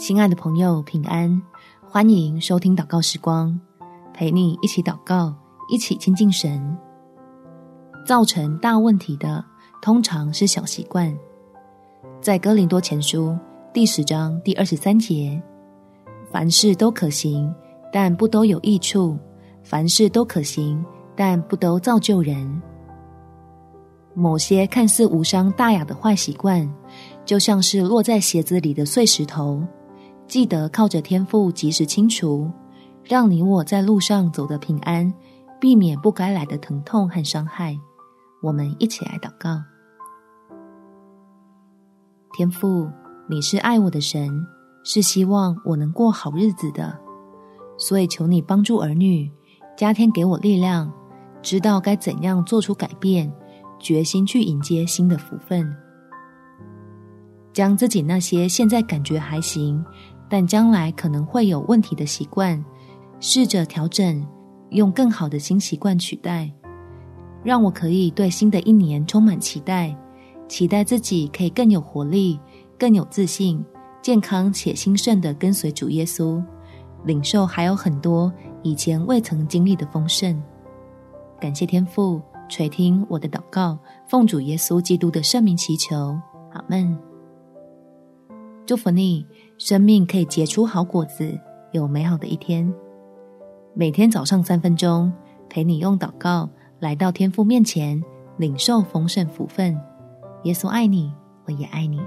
亲爱的朋友，平安！欢迎收听祷告时光，陪你一起祷告，一起亲近神。造成大问题的，通常是小习惯。在哥林多前书第十章第二十三节，凡事都可行，但不都有益处；凡事都可行，但不都造就人。某些看似无伤大雅的坏习惯，就像是落在鞋子里的碎石头。记得靠着天父及时清除，让你我在路上走得平安，避免不该来的疼痛和伤害。我们一起来祷告：天父，你是爱我的神，是希望我能过好日子的，所以求你帮助儿女，加添给我力量，知道该怎样做出改变，决心去迎接新的福分，将自己那些现在感觉还行。但将来可能会有问题的习惯，试着调整，用更好的新习惯取代，让我可以对新的一年充满期待，期待自己可以更有活力、更有自信、健康且兴盛的跟随主耶稣，领受还有很多以前未曾经历的丰盛。感谢天父垂听我的祷告，奉主耶稣基督的圣名祈求，阿门。祝福你。生命可以结出好果子，有美好的一天。每天早上三分钟，陪你用祷告来到天父面前，领受丰盛福分。耶稣爱你，我也爱你。